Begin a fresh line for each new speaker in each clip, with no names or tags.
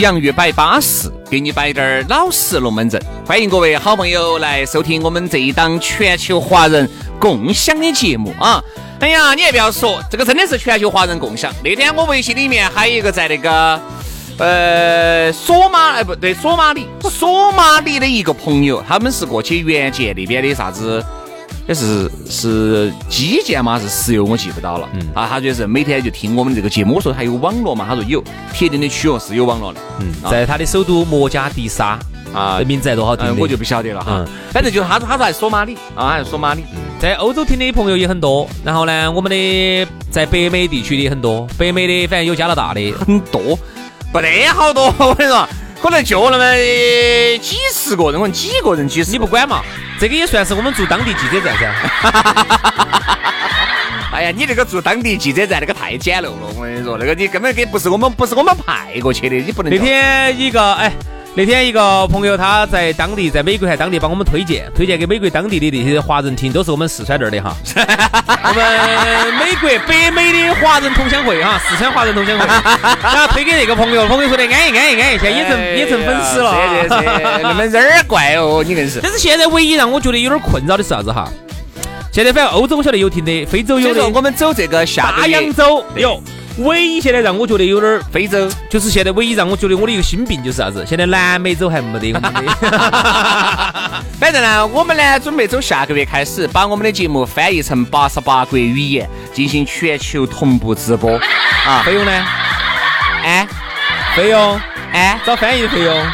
洋芋摆巴适，给你摆点儿老实龙门阵。欢迎各位好朋友来收听我们这一档全球华人共享的节目啊！哎呀，你也不要说，这个真的是全球华人共享。那天我微信里面还有一个在那个呃索马哎不对索马里索马里的一个朋友，他们是过去援建那边的啥子。也是是基建嘛？是石油？我记不到了。嗯啊，他就是每天就听我们这个节目。我说还有网络嘛？他说有，铁定的区哦是有网络的。
嗯，在他的首都摩加迪沙啊，名字还多好听
我就不晓得了哈。反正就他他在索马里啊，还是索马里。
在欧洲听的朋友也很多。然后呢，我们的在北美地区的也很多。北美的反正有加拿大的
很多，不得好多。我跟你说。可能就那么几十个人，可能几个人几十，
你不管嘛？这个也算是我们做当地记者站噻。
哎呀，你这个做当地记者站那个太简陋了，我跟你说，那个你根本给不是我们不是我们派过去的，你不能。
那天一个哎。那天一个朋友他在当地，在美国还当地帮我们推荐，推荐给美国当地的那些华人听，都是我们四川这儿的哈。我们美国北美的华人同乡会哈，四川华人同乡会，然后推给那个朋友，朋友说的安逸安逸安逸，现在也成也成粉丝了。
对对对，那么人儿怪哦，你硬是。
但是现在唯一让我觉得有点困扰的是啥子哈？现在反正欧洲我晓得有听的，非洲有的。
我们走这个
大洋洲有。唯一现在让我觉得有点
非洲，
就是现在唯一让我觉得我的一个心病就是啥子？现在南美洲还没得。
反正呢，我们呢准备从下个月开始，把我们的节目翻译成八十八国语言，进行全球同步直播。啊，
费用呢？
哎，
费用？
哎，
找翻译的费用？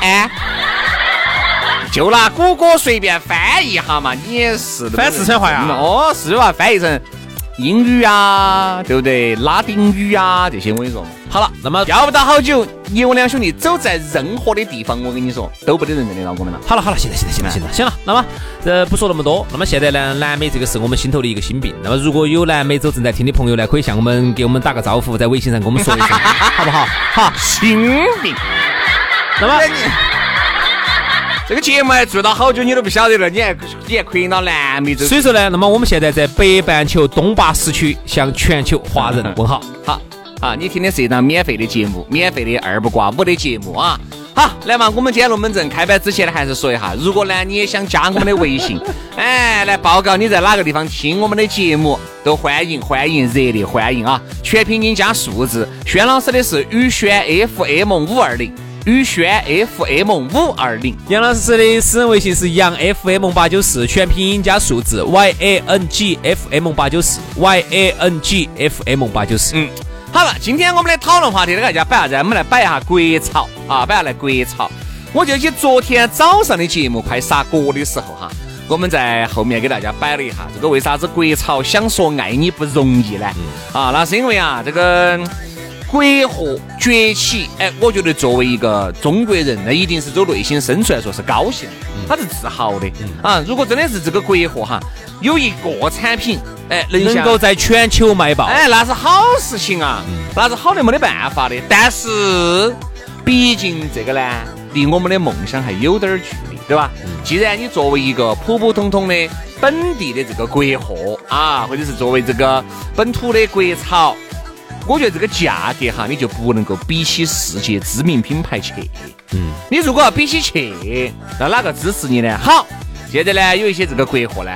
哎，就拿谷歌随便翻译一下嘛，你也是
翻四川话呀？
哦，四川话翻译成。英语啊，对不对？拉丁语啊，这些我跟你说。
好了，那么
要不到好久，你我两兄弟走在任何的地方，我跟你说，都不得人认得到我们了。
好了好了，行了行了行了行了行了。那么呃不说那么多。那么现在呢，南美这个是我们心头的一个心病。那么如果有南美洲正在听的朋友呢，可以向我们给我们打个招呼，在微信上跟我们说一声，好不好？好，
心病。
那么。
这个节目还做到好久，你都不晓得了，你还你还可以到南美洲。
所以说呢，那么我们现在在北半球东八时区向全球华人问好。
好，啊，你听的是一档免费的节目，免费的二不挂五的节目啊。好，来嘛，我们今天龙门阵开摆之前呢，还是说一下，如果呢你也想加我们的微信，哎，来报告你在哪个地方听我们的节目，都欢迎欢迎，热烈欢迎啊！全拼音加数字，轩老师的是宇轩 FM 五二零。宇轩 FM 五二零，
杨老师的私人微信是杨 FM 八九四，全拼音加数字 Y A N G F M 八九四 Y A N G F M 八九四。
嗯，好了，今天我们的讨论话题给，大家摆啥子？我们来摆一下国潮啊，摆下来国潮。我就记昨天早上的节目快杀锅的时候哈，我们在后面给大家摆了一下这个为啥子国潮想说爱你不容易呢？啊，那是因为啊，这个。国货崛起，哎，我觉得作为一个中国人，那一定是走内心深处来说是高兴，他是自豪的啊。如果真的是这个国货哈，有一个产品，哎，
能够在全球卖爆，
哎，那是好事情啊，那是好的没得办法的。但是，毕竟这个呢，离我们的梦想还有点距离，对吧？既然你作为一个普普通通的本地的这个国货啊，或者是作为这个本土的国潮。我觉得这个价格哈，你就不能够比起世界知名品牌去。嗯，你如果要比起去，那哪个支持你呢？好，现在呢有一些这个国货呢。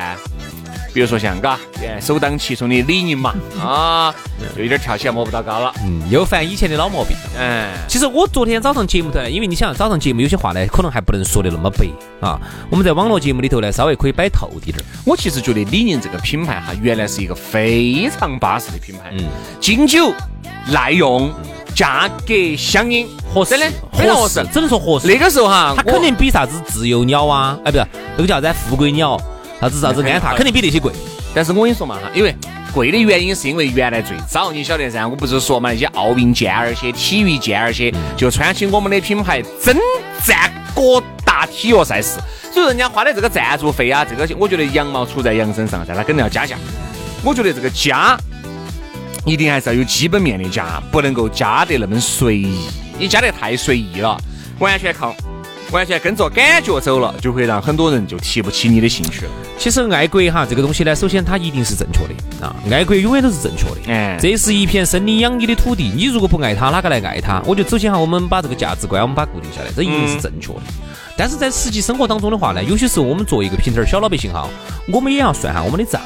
比如说像嘎，首当其冲的李宁嘛，啊，就有点跳起来摸不到高了，
嗯，又犯以前的老毛病。嗯，其实我昨天早上节目头呢，因为你想早上节目有些话呢，可能还不能说的那么白啊。我们在网络节目里头呢，稍微可以摆透滴点儿。
我其实觉得李宁这个品牌哈，原来是一个非常巴适的品牌，嗯，经久耐用，价格相应，
合适呢，
非常合适，
只能说合适。
那个时候哈，
它肯定比啥子自由鸟啊，哎，不是那个叫啥子富贵鸟。啥子啥子安踏肯定比那些贵，
但是我跟你说嘛哈，因为贵的原因是因为原来最早你晓得噻，我不是说嘛那些奥运健儿些、体育健儿些，就穿起我们的品牌征战各大体育赛事，所以人家花的这个赞助费啊，这个我觉得羊毛出在羊身上噻，他肯定要加价。我觉得这个加一定还是要有基本面的加，不能够加得那么随意，你加得太随意了，完全靠。完全跟着感觉走了，就会让很多人就提不起你的兴趣了。
其实爱国哈这个东西呢，首先它一定是正确的啊，爱国永远都是正确的。哎，这是一片生你养你的土地，你如果不爱它，哪个来爱它？我觉得首先哈，我们把这个价值观我们把固定下来，这一定是正确的。但是在实际生活当中的话呢，有些时候我们作为一个平头小老百姓哈，我们也要算下我们的账。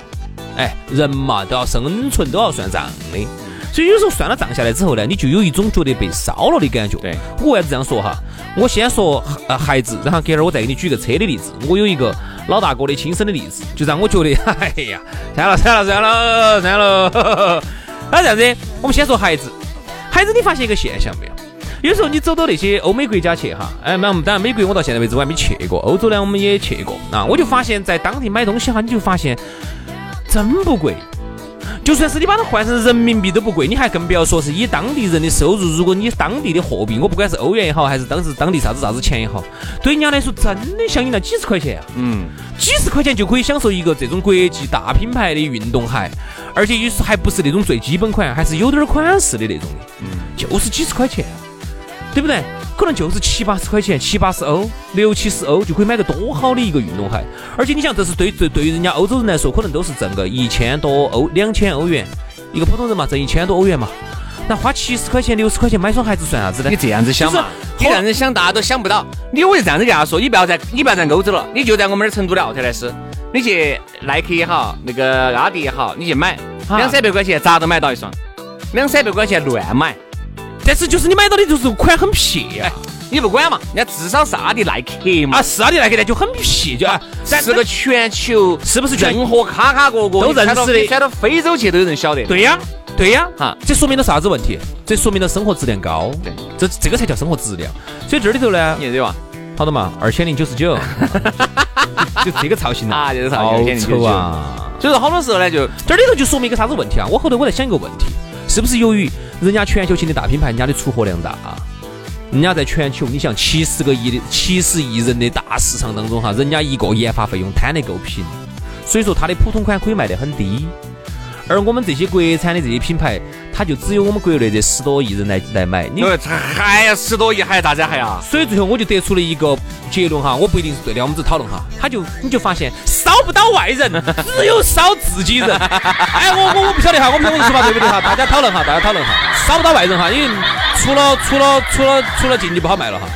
哎，人嘛都要生存，都要算账的。所以有时候算了账下来之后呢，你就有一种觉得被烧了的感觉。
对
我为啥子这样说哈？我先说呃孩子，然后隔会儿我再给你举个车的例子。我有一个老大哥的亲身的例子，就让我觉得，哎呀，算了算了算了算了。那这样子，我们先说孩子。孩子，你发现一个现象没有？有时候你走到那些欧美国家去哈，哎，那当然美国我到现在为止我还没去过，欧洲呢我们也去过。啊我就发现，在当地买东西哈，你就发现真不贵。就算是你把它换成人民币都不贵，你还更不要说是以当地人的收入，如果你当地的货币，我不管是欧元也好，还是当时当地啥子啥子钱也好，对人家来说真的相应了几十块钱啊！嗯，几十块钱就可以享受一个这种国际大品牌的运动鞋，而且也是还不是那种最基本款，还是有点款式的那种的，嗯，就是几十块钱，对不对？可能就是七八十块钱，七八十欧，六七十欧就可以买个多好的一个运动鞋。而且你想，这是对对对于人家欧洲人来说，可能都是挣个一千多欧、两千欧元。一个普通人嘛，挣一千多欧元嘛，那花七十块钱、六十块钱买双鞋子算啥子呢？
你这样子想嘛，你这样子想，大家都想不到。你我就这样子跟他说，你不要在，你不要在欧洲了，你就在我们这儿成都的奥特莱斯，你去耐克也好，那个阿迪也好，你去买两三百块钱，咋都买到一双，两三百块钱乱买。
但是就是你买到的就是款很撇啊，
你不管嘛，人家至少是阿迪耐克嘛，
啊是阿迪耐克呢就很撇，就啊
是个全球
是不是
任何卡卡角角
都认识的，
穿到非洲去都有人晓得。
对呀，对呀，哈，这说明了啥子问题？这说明了生活质量高，对，这这个才叫生活质量。所以这里头呢，
你对吧？
好的嘛，二千零九十九，就这个造型
啊，这个造型
丑啊。
所以说好多时候呢，就
这里头就说明一个啥子问题啊？我后头我在想一个问题。是不是由于人家全球性的大品牌，人家的出货量大啊，人家在全球，你像七十个亿的七十亿人的大市场当中哈，人家一个研发费用摊得够平，所以说它的普通款可以卖得很低。而我们这些国产的这些品牌，他就只有我们国内这十多亿人来来买。
你还要十多亿，还大家还要？
所以最后我就得出了一个结论哈，我不一定是对的，我们只讨论哈。他就你就发现烧不到外人，只有烧自己人。哎，我我我不晓得哈，我们我们说法对不对哈？大家讨论哈，大家讨论哈，烧不到外人哈，因为除了除了除了除了进去不好卖了哈。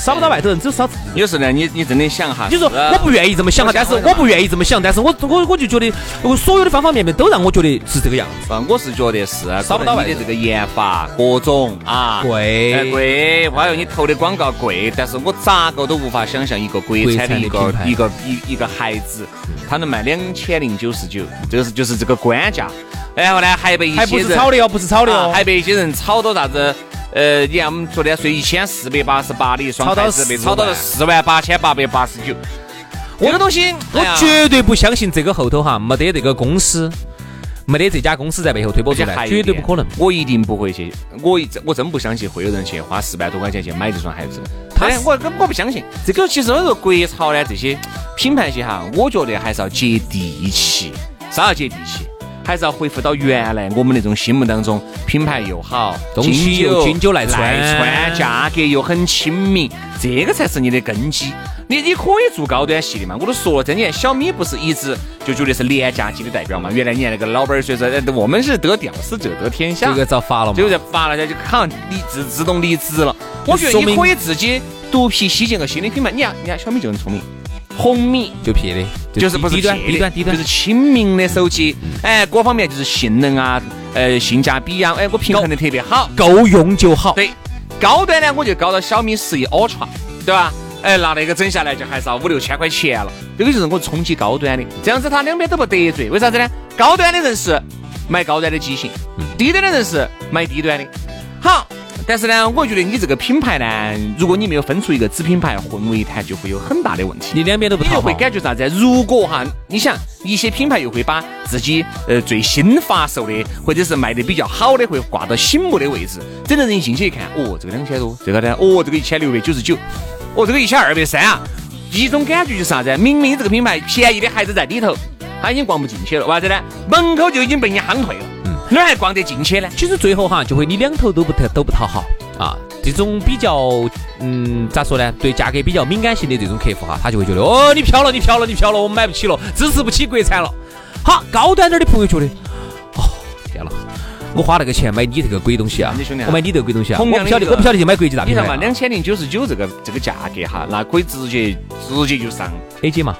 烧不到外头人，只有烧自己。
有时呢，你你真的想哈，
你说我不愿意这么想哈，但是我不愿意这么想，但是我我我就觉得，我所有的方方面面都让我觉得是这个样子。
我是觉得是烧不到外的这个研发各种啊
贵
贵，还有你投的广告贵，但是我咋个都无法想象一个国产的一个一个一一个孩子，他能卖两千零九十九，这个是就是这个官价。然后呢，还被一些
不是炒的哦，不是炒的哦，
还被一些人炒到啥子？呃，你看我们昨天说一千四百八十八的一双鞋子被炒到了四万八千八百八十九。这个东西，
我绝对不相信这个后头哈没得这个公司，没得这家公司在背后推波助澜，绝对不可能。
我一定不会去，我一我真不相信会有人去花四万多块钱去买这双鞋子。他，我根我不相信。这个其实我说国潮呢，这些品牌些哈，我觉得还是要接地气，啥要接地气。还是要恢复到原来我们那种心目当中，品牌又好，
东西又经久耐穿
价格又很亲民，这个才是你的根基。你你可以做高端系列嘛？我都说了，这你看小米不是一直就觉得是廉价机的代表嘛？原来你看那个老板儿说说，呃我们是得屌丝者得天下，
这个遭罚了嘛
结？果在罚了，就好像离自自动离职了。我觉得你可以自己独辟蹊径个新的品牌。你看，你看小米就很聪明，红米
就撇的，
就是不是
低端低端低端
就是，亲民的手机，哎，各方面就是性能啊，呃，性价比啊，哎，我平衡的特别好。
够用就好。
对，高端呢，我就高到小米十一 Ultra，对吧？哎，那那个整下来就还是要五六千块钱了。这个就是我冲击高端的，这样子他两边都不得罪。为啥子呢？高端的人是买高端的机型，低端的人是买低端的。好，但是呢，我觉得你这个品牌呢，如果你没有分出一个子品牌混为一谈，就会有很大的问题。
你两边都不讨好
你就会，感觉啥子？如果哈，你想一些品牌又会把自己呃最新发售的，或者是卖的比较好的，会挂到醒目的位置，整个人一进去一看，哦，这个两千多，这个呢，哦，这个一千六百九十九，哦，这个一千二百三啊，一种感觉就是啥子？明明这个品牌便宜的还是在里头，他已经逛不进去了，为啥子呢？门口就已经被你夯退了，哪儿还逛得进去呢？
其实最后哈，就会你两头都不讨都不讨好啊。这种比较，嗯，咋说呢？对价格比较敏感性的这种客户哈，他就会觉得，哦，你飘了，你飘了，你飘了，我们买不起了，支持不起国产了。好，高端点的朋友觉得，哦，天了，我花那个钱买你这个鬼东西啊
兄弟啊，
我买你这个鬼东西啊，我不晓得，
同样的一个
我不晓得就买国际大品牌啊。
你看嘛，两千零九十九这个这个价格哈，那可以直接直接就上。
A 姐嘛，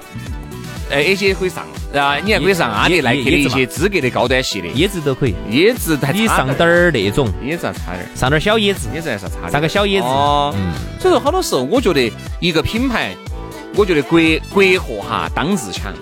哎，A 些可以上，啊，你还可以上阿迪、耐克的一些资格的高端系列，
椰子都可以，
椰子还
你上点儿那种，
椰子还差点儿，
上点儿小椰子，
椰子还是差点儿。
上个小椰子，
哦，
嗯，
所以说好多时候，我觉得一个品牌，我觉得国国货哈当自强，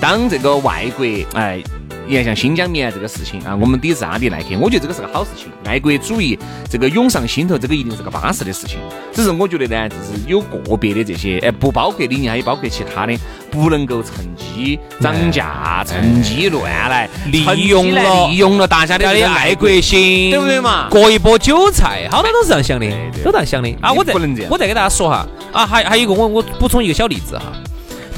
当这个外国哎。你看，像新疆棉这个事情啊，我们抵制阿迪耐克，我觉得这个是个好事情。爱国主义这个涌上心头，这个一定是个巴适的事情。只是我觉得呢，就是有个别的这些，哎，不包括李宁，还有包括其他的，不能够趁机涨价、趁机乱来，
利用了
利用了大家的
爱
国
国心，
对不对嘛
割一波韭菜，好多都是这样想的都这样想的啊！我再
不能这样
我再给大家说哈啊，还还有一个我我补充一个小例子哈，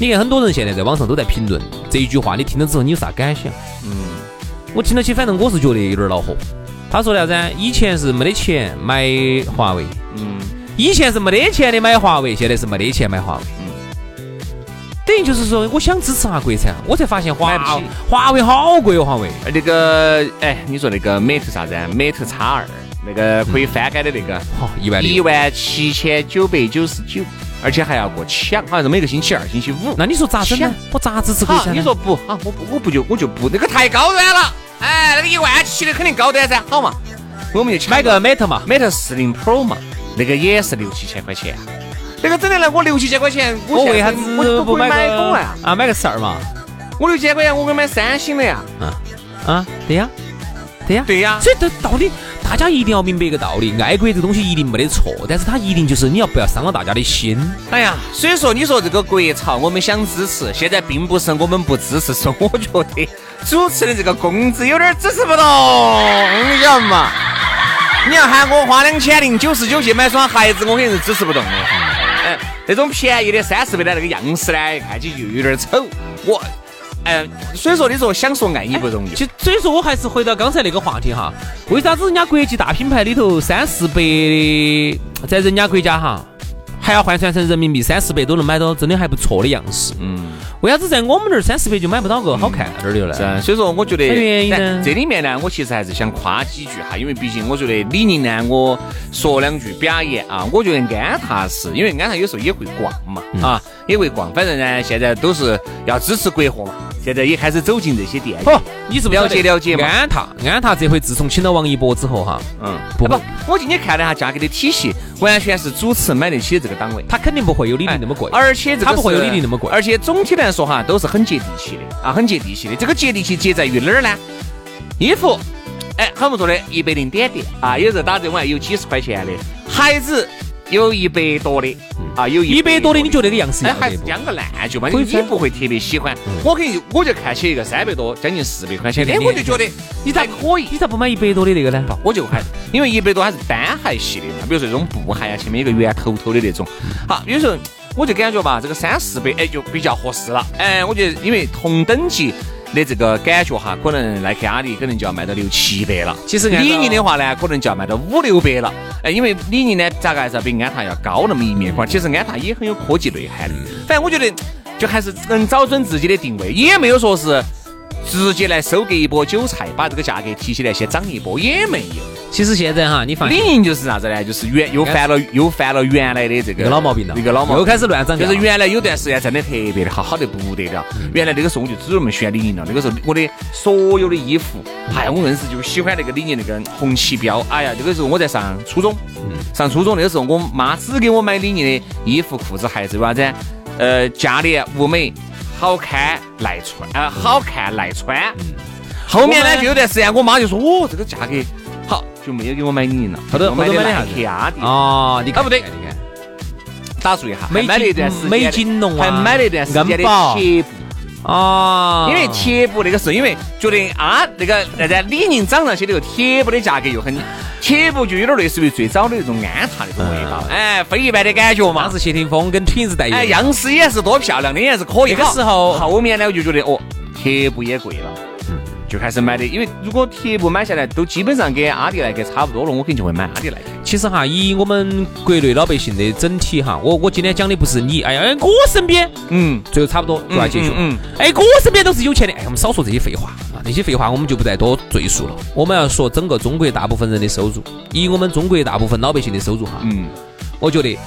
你看很多人现在在网上都在评论这一句话，你听了之后你有啥感想？
嗯，
我听到起，反正我是觉得有点恼火。他说的啥子？以前是没得钱买华为，
嗯，
以前是没得钱的买华为，现在是没得钱买华为。嗯等于就是说，我想支持下国产，我才发现华华为好贵哦，华为。
那个，哎，你说那个 Mate 啥子啊？Mate X 二，那个可以翻盖的那个，
好，一万
一。万七千九百九十九，而且还要过抢，好像是每个星期二、星期五。
那你说咋整呢？我咋支持国
好？你说不好？我不，我不就我就不，那个太高端了。哎，那个一万七的肯定高端噻，好嘛？我们就抢
买个 Mate 嘛
，Mate 四零 Pro 嘛，那个也是六七千块钱。那个整的来，我六七千块钱，
我为啥
现
子不买个
懂啊？
啊？买个十二嘛？
我六千块钱，我可以买三星的呀。
啊，对呀，对呀。
对呀，
所以这道理，大家一定要明白一个道理：爱国这个东西一定没得错，但是它一定就是你要不要伤了大家的心。
哎呀，所以说你说这个国潮，我们想支持，现在并不是我们不支持，是我觉得主持的这个工资有点支持不动，你晓得嘛？你要喊我花两千零九十九去买双鞋子，我肯定是支持不动的。哎，那种便宜的三四百的那个样式呢，看起就有点丑。我，哎，所以说你说想说爱你不容易。
就所以说我还是回到刚才那个话题哈，为啥子人家国际大品牌里头三四百的，在人家国家哈，还要换算成人民币三四百都能买到真的还不错的样式？
嗯。
为啥子在我们那儿三四百就买不到个好看点儿的呢？
是啊，所以说我觉得
原因呢
但这里面呢，我其实还是想夸几句哈，因为毕竟我觉得李宁呢，我说两句表扬啊，我觉得安踏是因为安踏有时候也会逛嘛，
嗯
啊，也会逛，反正呢，现在都是要支持国货嘛，现在也开始走进这些店。
哦，你是不
了解了解嘛
安踏，安踏这回自从请了王一博之后哈，
嗯，
不
不，我今天看了一下价格的体系，完全是主持买得起的这个档位。
它肯定不会有李宁那么贵。
而且这个
它不会有李宁那么贵
而且总体来说哈，都是很接地气的啊，很接地气的。这个接地气接在于哪儿呢？衣服，哎，很不错的，一百零点点啊，有时候打折，我还有几十块钱的，孩子有一百多的啊，有
一百多的，你觉得那个样式
哎？还是将个烂就嘛，
可以穿
你不会特别喜欢。我肯定我就看起一个三百多，将近四百块钱的，哎，我就觉得
你咋
可以。
你咋不买一百多的那个呢？
我就还，因为一百多还是单鞋系列嘛，比如说这种布鞋啊，前面有个圆头头的那种。好，有时候我就感觉吧，这个三四百哎就比较合适了。哎，我觉得因为同等级的这个感觉哈，可能耐克、阿迪可能就要卖到六七百了。
其实
李宁的话呢，可能就要卖到五六百了。哎，因为李宁呢，咋个还是要比安踏要高那么一面块。其实安踏也很有科技内涵的。反正我觉得，就还是能找准自己的定位，也没有说是直接来收割一波韭菜，把这个价格提起来先涨一波，也没有。
其实现在哈，你放心
李宁就是啥子呢？就是原又犯了又犯了原来的这个
老毛病了，
一个老毛病
又开始乱涨价，
就是原来有段时间真的特别的好，好得不得了。原来那个时候我就只有那么喜欢李宁了。那个时候我的所有的衣服，哎呀，我硬是就喜欢那个李宁那个红旗标。哎呀，那个时候我在上初中，上初中那个时候，我妈只给我买李宁的衣服、裤子、鞋子，为啥子？呃，价廉物美，好看耐穿，啊，好看耐穿。后面呢，就有段时间，我妈就说，哦，这个价格好，就没有给我买李宁了，
后头
我买的
啥子
阿迪。
哦，你看
啊不对
你看
打住一下，
美
还买了一段时间
美锦龙啊
还买了一段时间的
恩宝
贴布。
哦，
因为贴布那个是因为觉得啊，那个那个李宁涨上去了以后，贴布的价格又很，铁布就有点类似于最早的那种安踏那种味道，哎，非一般的感觉嘛
当。时谢霆锋跟 Twins 代
哎，样式也是多漂亮的，也是可以。
那个时候
后面呢，我就觉得哦，铁布也贵了。就开始买的，因为如果铁布买下来都基本上跟阿迪耐克差不多了，我肯定就会买阿迪耐克。
其实哈，以我们国内老百姓的整体哈，我我今天讲的不是你，哎呀，哎我身边
嗯，
最后差不多就要结束。
嗯嗯
哎，我身边都是有钱的，哎，我们少说这些废话啊，那些废话我们就不再多赘述了。我们要说整个中国大部分人的收入，以我们中国大部分老百姓的收入哈，
嗯，
我觉得，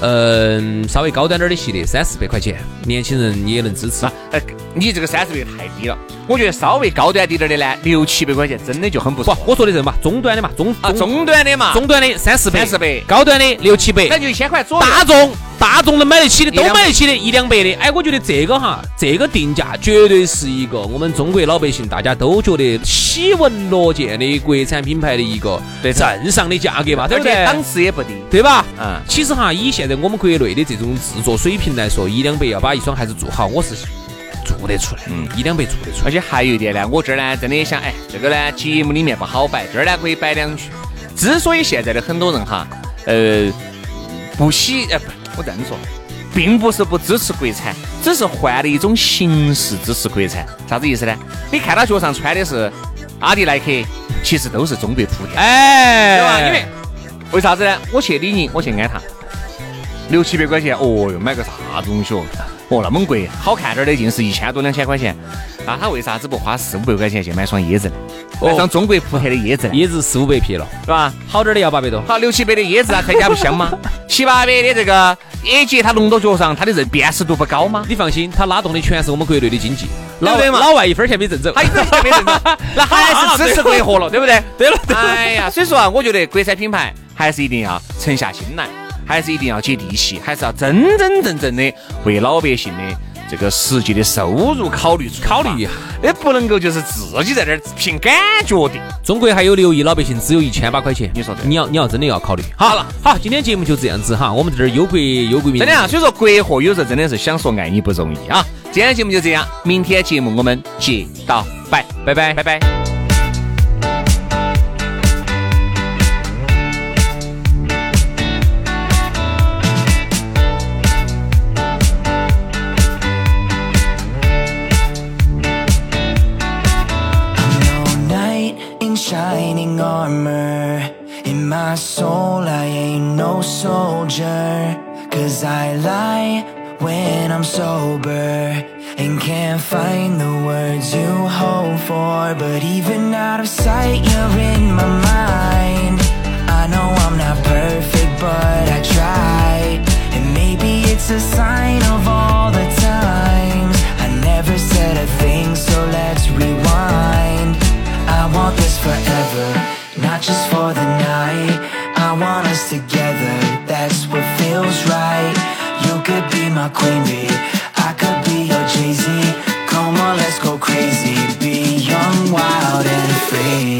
嗯，稍微高端点儿的系列三四百块钱，年轻人也能支持
哎。呃，你这个三四百太低了，我觉得稍微高端滴点儿的呢，六七百块钱真的就很不
不
错。，
我说的这嘛，中端的嘛，中
啊，中端的嘛，
中端的三四百，
三四百
高端的六七百，
那就一千块左右。
大众大众能买得起的都买得起的，一两百的。哎，我觉得这个哈，这个定价绝对是一个我们中国老百姓大家都觉得喜闻乐见的国产品牌的一个
对
正上的价格嘛，对不对？
而且档次也不低。
对吧？
嗯
其实哈，以现在我们国内的这种制作水平来说，一两百要把一双鞋子做好，我是做得出来，嗯，一两百做得出来。
而且还有一点呢，我这儿呢真的想，哎，这个呢节目里面不好摆，这儿呢可以摆两句。之所以现在的很多人哈，呃，不喜，呃，不，我这样说，并不是不支持国产，只是换了一种形式支持国产。啥子意思呢？你看他脚上穿的是阿迪耐克，其实都是中国莆田。
哎，
对吧？因为为啥子呢？我去李宁，我去安踏，六七百块钱，哦哟，买个啥东西哦？哦，那么贵，好看点儿的尽是一千多两千块钱。那他为啥子不花四五百块钱去买双椰子呢？买双中国莆田的椰子，
椰子四五百匹了，
是吧？
好点儿的要八百多。
好，六七百的椰子啊，开起来不香吗？七八百的这个野结，它弄到脚上，它的认辨识度不高吗？
你放心，它拉动的全是我们国内的经济，老
外嘛
老外一分钱没挣走。
还有这些没挣走，那还是 支持国货了，对不对？
对了对了
哎呀，所以说啊，我觉得国产品牌还是一定要沉下心来，还是一定要接地气，还是要真真正正的为老百姓的这个实际的收入考虑出
考虑一下，
也不能够就是自己在这儿凭感觉的。
中国还有六亿老百姓，只有一千八块钱。
你说对
你要你要真的要考虑。好了，好，今天节目就这样子哈，我们在这儿忧国忧国民。
真的啊，所以说国货有时候真的是想说爱你不容易啊。今天节目就这样，明天节目我们接到拜，拜拜，拜拜。
Soldier. Cause I lie when I'm sober. And can't find the words you hope for. But even out of sight, you're in my mind. I know I'm not perfect, but I try. And maybe it's a sign of all the times I never said a thing, so let's rewind. I want this forever, not just for the night. I want us together, that's what feels right. You could be my queen bee, I could be your Jay Z. Come on, let's go crazy, be. Young, wild, and free.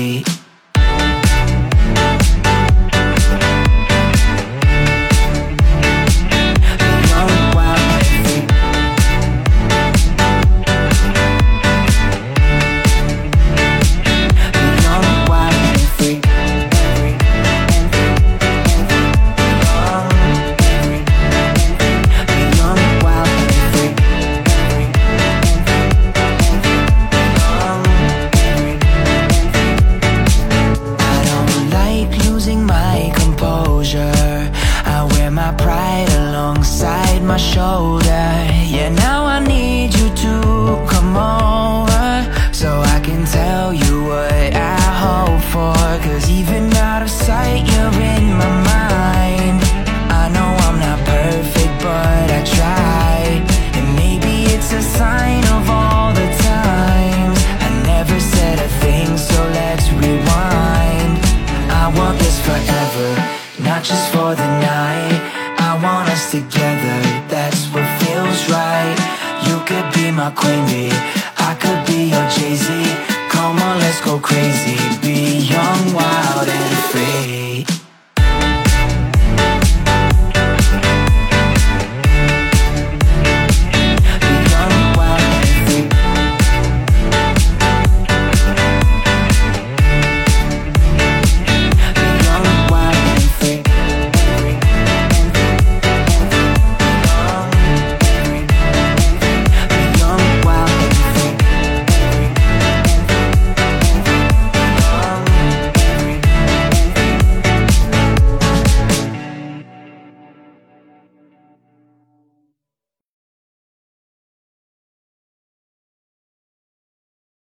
Queen bee,